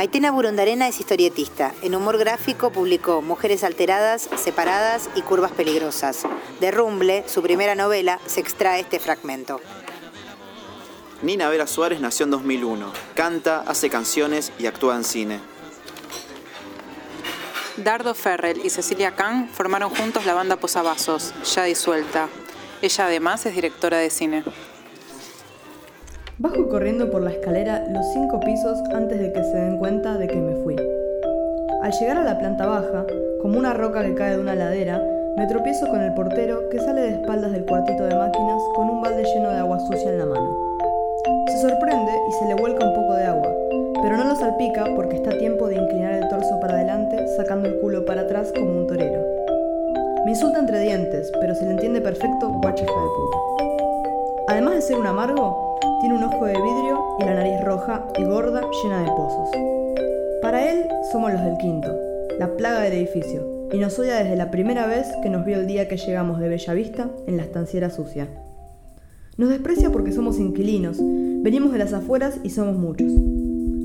Maitena Burondarena es historietista. En humor gráfico publicó Mujeres alteradas, separadas y curvas peligrosas. De Rumble, su primera novela, se extrae este fragmento. Nina Vera Suárez nació en 2001. Canta, hace canciones y actúa en cine. Dardo Ferrell y Cecilia Kahn formaron juntos la banda Posavasos, ya disuelta. Ella además es directora de cine. Bajo corriendo por la escalera los cinco pisos antes de que se den cuenta de que me fui. Al llegar a la planta baja, como una roca que cae de una ladera, me tropiezo con el portero que sale de espaldas del cuartito de máquinas con un balde lleno de agua sucia en la mano. Se sorprende y se le vuelca un poco de agua, pero no lo salpica porque está a tiempo de inclinar el torso para adelante, sacando el culo para atrás como un torero. Me insulta entre dientes, pero se le entiende perfecto guacha de puta. Además de ser un amargo, tiene un ojo de vidrio y la nariz roja y gorda llena de pozos. Para él somos los del quinto, la plaga del edificio, y nos odia desde la primera vez que nos vio el día que llegamos de Bellavista en la estanciera sucia. Nos desprecia porque somos inquilinos, venimos de las afueras y somos muchos.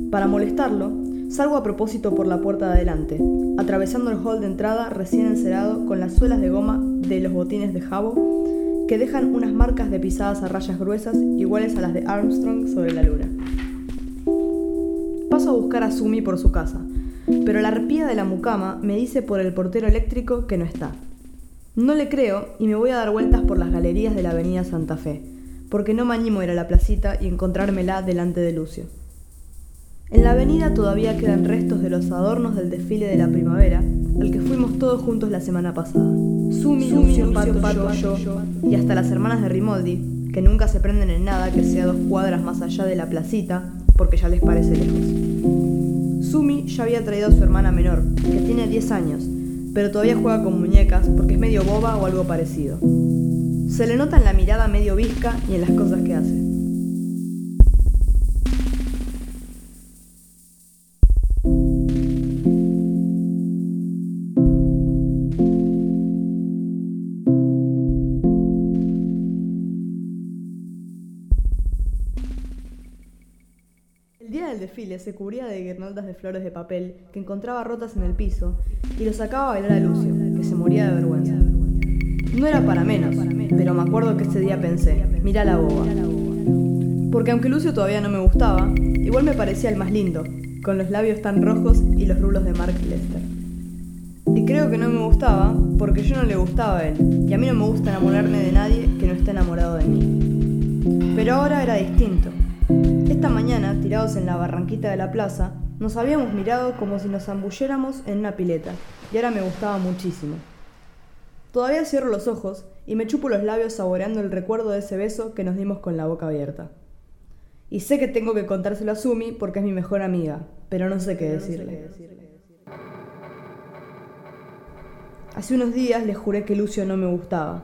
Para molestarlo, salgo a propósito por la puerta de adelante, atravesando el hall de entrada recién encerado con las suelas de goma de los botines de jabo que dejan unas marcas de pisadas a rayas gruesas iguales a las de Armstrong sobre la luna. Paso a buscar a Sumi por su casa, pero la arpía de la mucama me dice por el portero eléctrico que no está. No le creo y me voy a dar vueltas por las galerías de la avenida Santa Fe, porque no me animo a ir a la placita y encontrármela delante de Lucio. En la avenida todavía quedan restos de los adornos del desfile de la primavera, al que fuimos todos juntos la semana pasada. Sumi, Lucio, Pato, yo, y hasta las hermanas de Rimoldi, que nunca se prenden en nada que sea dos cuadras más allá de la placita, porque ya les parece lejos. Sumi ya había traído a su hermana menor, que tiene 10 años, pero todavía juega con muñecas porque es medio boba o algo parecido. Se le nota en la mirada medio visca y en las cosas que hace. Desfile se cubría de guirnaldas de flores de papel que encontraba rotas en el piso y lo sacaba a bailar a Lucio, que se moría de vergüenza. No era para menos, pero me acuerdo que ese día pensé, mira la boba. Porque aunque Lucio todavía no me gustaba, igual me parecía el más lindo, con los labios tan rojos y los rulos de Mark Lester. Y creo que no me gustaba porque yo no le gustaba a él, y a mí no me gusta enamorarme de nadie que no esté enamorado de mí. Pero ahora era distinto. Esta mañana, tirados en la barranquita de la plaza, nos habíamos mirado como si nos zambulléramos en una pileta, y ahora me gustaba muchísimo. Todavía cierro los ojos y me chupo los labios saboreando el recuerdo de ese beso que nos dimos con la boca abierta. Y sé que tengo que contárselo a Sumi porque es mi mejor amiga, pero no sé qué decirle. Hace unos días le juré que Lucio no me gustaba.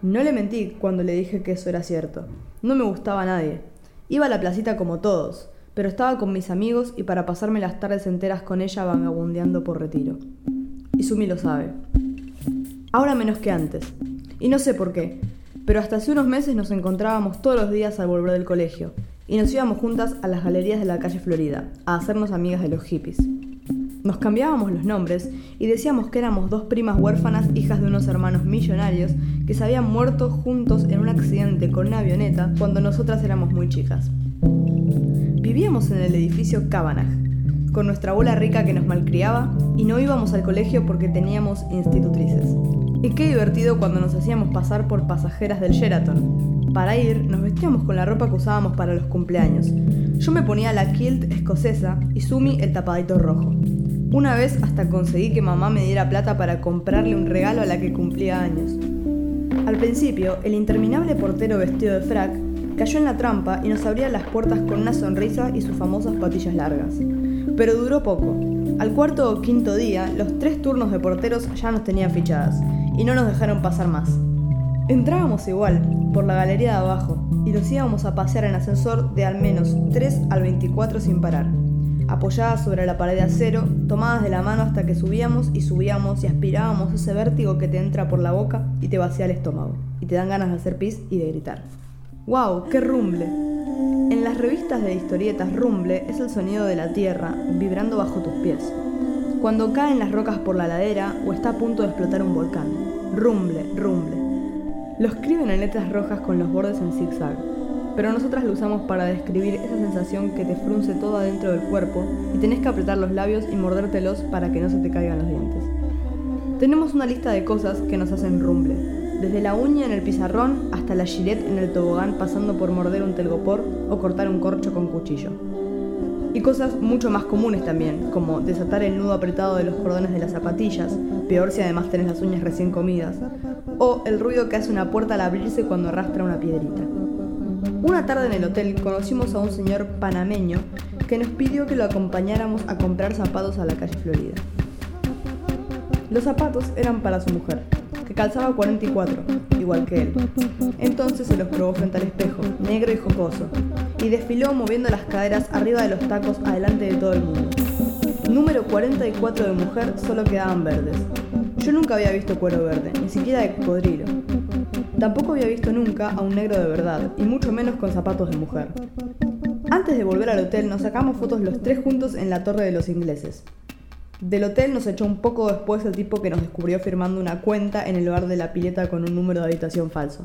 No le mentí cuando le dije que eso era cierto. No me gustaba a nadie. Iba a la placita como todos, pero estaba con mis amigos y para pasarme las tardes enteras con ella vagabundeando por retiro. Y Sumi lo sabe. Ahora menos que antes. Y no sé por qué, pero hasta hace unos meses nos encontrábamos todos los días al volver del colegio y nos íbamos juntas a las galerías de la calle Florida a hacernos amigas de los hippies. Nos cambiábamos los nombres y decíamos que éramos dos primas huérfanas hijas de unos hermanos millonarios que se habían muerto juntos en un accidente con una avioneta cuando nosotras éramos muy chicas. Vivíamos en el edificio Cabanagh, con nuestra abuela rica que nos malcriaba y no íbamos al colegio porque teníamos institutrices. Y qué divertido cuando nos hacíamos pasar por pasajeras del Sheraton. Para ir, nos vestíamos con la ropa que usábamos para los cumpleaños. Yo me ponía la kilt escocesa y Sumi el tapadito rojo. Una vez hasta conseguí que mamá me diera plata para comprarle un regalo a la que cumplía años. Al principio, el interminable portero vestido de frac cayó en la trampa y nos abría las puertas con una sonrisa y sus famosas patillas largas. Pero duró poco. Al cuarto o quinto día, los tres turnos de porteros ya nos tenían fichadas y no nos dejaron pasar más. Entrábamos igual, por la galería de abajo, y nos íbamos a pasear en ascensor de al menos 3 al 24 sin parar apoyadas sobre la pared de acero, tomadas de la mano hasta que subíamos y subíamos y aspirábamos ese vértigo que te entra por la boca y te vacía el estómago, y te dan ganas de hacer pis y de gritar. ¡Wow! ¡Qué rumble! En las revistas de historietas, rumble es el sonido de la tierra vibrando bajo tus pies. Cuando caen las rocas por la ladera o está a punto de explotar un volcán. Rumble, rumble. Lo escriben en letras rojas con los bordes en zigzag, pero nosotras lo usamos para describir esa sensación que te frunce todo adentro del cuerpo y tenés que apretar los labios y mordértelos para que no se te caigan los dientes. Tenemos una lista de cosas que nos hacen rumble, desde la uña en el pizarrón hasta la gilet en el tobogán pasando por morder un telgopor o cortar un corcho con cuchillo. Y cosas mucho más comunes también, como desatar el nudo apretado de los cordones de las zapatillas, peor si además tenés las uñas recién comidas, o el ruido que hace una puerta al abrirse cuando arrastra una piedrita. Una tarde en el hotel conocimos a un señor panameño que nos pidió que lo acompañáramos a comprar zapatos a la calle Florida. Los zapatos eran para su mujer, que calzaba 44, igual que él. Entonces se los probó frente al espejo, negro y jocoso, y desfiló moviendo las caderas arriba de los tacos adelante de todo el mundo. Número 44 de mujer solo quedaban verdes. Yo nunca había visto cuero verde, ni siquiera de cocodrilo. Tampoco había visto nunca a un negro de verdad, y mucho menos con zapatos de mujer. Antes de volver al hotel nos sacamos fotos los tres juntos en la Torre de los Ingleses. Del hotel nos echó un poco después el tipo que nos descubrió firmando una cuenta en el bar de la pileta con un número de habitación falso.